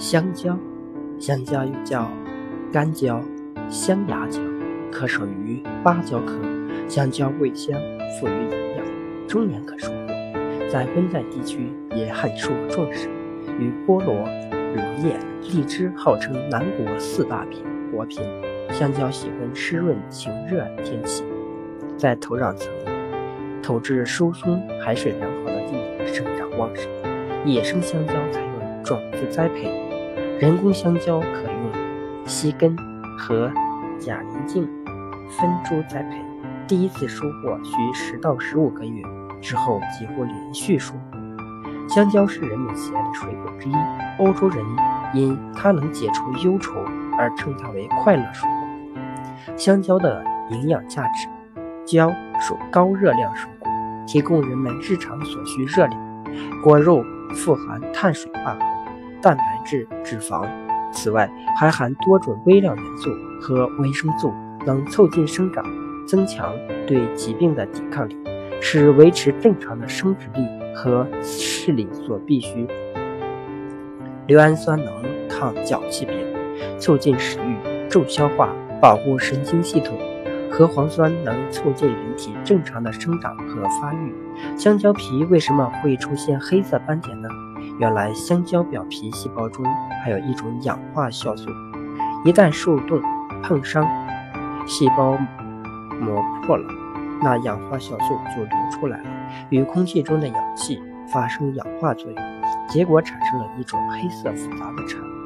香蕉，香蕉又叫干蕉、香芽蕉，可属于芭蕉科。香蕉味香，富于营养，终年可收获。在温带地区也很受重视，与菠萝、柳叶、荔枝号称南国四大品果品。香蕉喜欢湿润晴热天气，在土壤层土质疏松、海水良好的地方生长旺盛。野生香蕉采用种子栽培。人工香蕉可用硒根和假鳞茎分株栽培，第一次收获需十到十五个月，之后几乎连续收获。香蕉是人们喜爱的水果之一，欧洲人因它能解除忧愁而称它为快乐水果。香蕉的营养价值：蕉属高热量水果，提供人们日常所需热量。果肉富含碳水化合物。蛋白质、脂肪，此外还含多种微量元素和维生素，能促进生长，增强对疾病的抵抗力，是维持正常的生殖力和视力所必须。硫氨酸能抗脚气病，促进食欲，助消化，保护神经系统。核黄酸能促进人体正常的生长和发育。香蕉皮为什么会出现黑色斑点呢？原来香蕉表皮细胞中还有一种氧化酵素，一旦受冻碰伤，细胞膜破了，那氧化酵素就流出来了，与空气中的氧气发生氧化作用，结果产生了一种黑色复杂的产物。